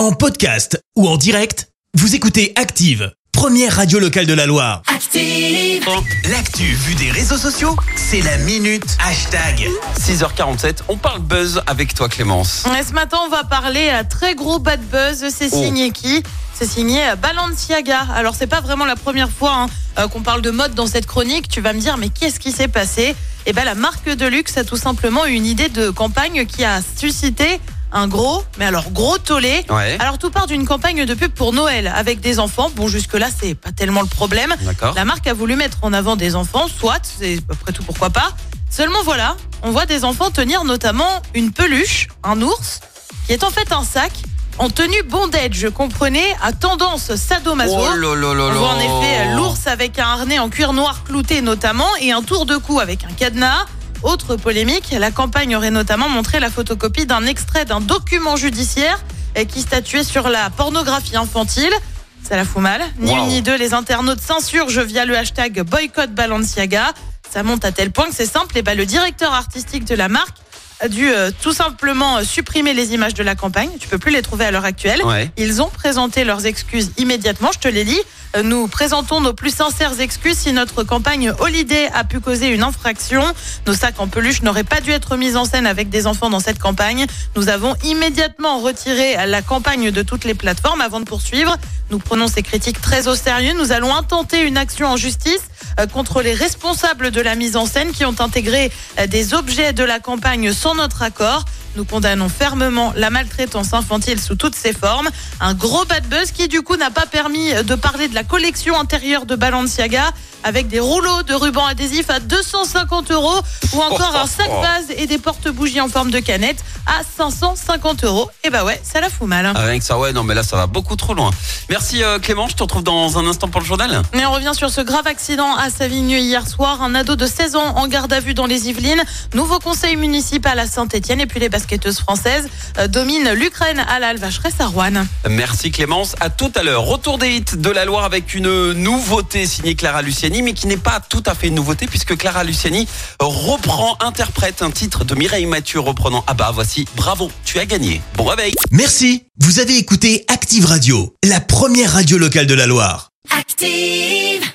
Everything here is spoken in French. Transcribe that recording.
En podcast ou en direct, vous écoutez Active, première radio locale de la Loire. Active. L'actu vue des réseaux sociaux, c'est la minute hashtag. 6h47, on parle buzz avec toi Clémence. Et ce matin, on va parler à très gros bad buzz. C'est Oh. signé qui? C'est signé euh, Balenciaga. Alors, c'est pas vraiment la première fois hein, euh, qu'on parle de mode dans cette chronique. Tu vas me dire, mais qu'est-ce qui s'est passé? Eh ben, la marque de luxe a tout simplement eu une idée de campagne qui a suscité un gros, mais alors gros tollé. Ouais. Alors, tout part d'une campagne de pub pour Noël avec des enfants. Bon, jusque-là, c'est pas tellement le problème. La marque a voulu mettre en avant des enfants, soit, c'est après tout pourquoi pas. Seulement voilà, on voit des enfants tenir notamment une peluche, un ours, qui est en fait un sac en tenue bondage, comprenez, à tendance sadomaso. Oh On voit en effet l'ours avec un harnais en cuir noir clouté notamment et un tour de cou avec un cadenas. Autre polémique, la campagne aurait notamment montré la photocopie d'un extrait d'un document judiciaire eh, qui statuait sur la pornographie infantile. Ça la fout mal. Ni Wow. une ni deux, les internautes s'insurgent via le hashtag boycott Balenciaga. Ça monte à tel point que c'est simple, et ben le directeur artistique de la marque a dû euh, tout simplement euh, supprimer les images de la campagne. Tu peux plus les trouver à l'heure actuelle. Ouais. Ils ont présenté leurs excuses immédiatement. Je te les lis. Nous présentons nos plus sincères excuses si notre campagne Holiday a pu causer une infraction. Nos sacs en peluche n'auraient pas dû être mis en scène avec des enfants dans cette campagne. Nous avons immédiatement retiré la campagne de toutes les plateformes avant de poursuivre. Nous prenons ces critiques très au sérieux. Nous allons intenter une action en justice euh, contre les responsables de la mise en scène qui ont intégré euh, des objets de la campagne sans notre accord. Nous condamnons fermement la maltraitance infantile sous toutes ses formes. Un gros bad buzz qui du coup n'a pas permis de parler de la collection intérieure de Balenciaga avec des rouleaux de ruban adhésif à 250 euros ou encore un sac vase et des porte-bougies en forme de canette à 550 euros. Et bah ouais, ça la fout mal. hein. Ah, Rien que ça, ouais, non, mais là, ça va beaucoup trop loin. Merci euh, Clément, je te retrouve dans un instant pour le journal. Et on revient sur ce grave accident à Savigneux hier soir. Un ado de 16 ans en garde à vue dans les Yvelines. Nouveau conseil municipal à Saint-Etienne. Et puis les basketteuses françaises euh, dominent l'Ukraine à la à Rouen. Merci Clémence, à tout à l'heure. Retour des hits de la Loire avec une nouveauté signée Clara Luciani, mais qui n'est pas tout à fait une nouveauté puisque Clara Luciani reprend, interprète un titre de Mireille Mathieu reprenant Ah bah voici, bravo, tu as gagné. Bon réveil. Merci, vous avez écouté Active Radio, la première radio locale de la Loire. Active!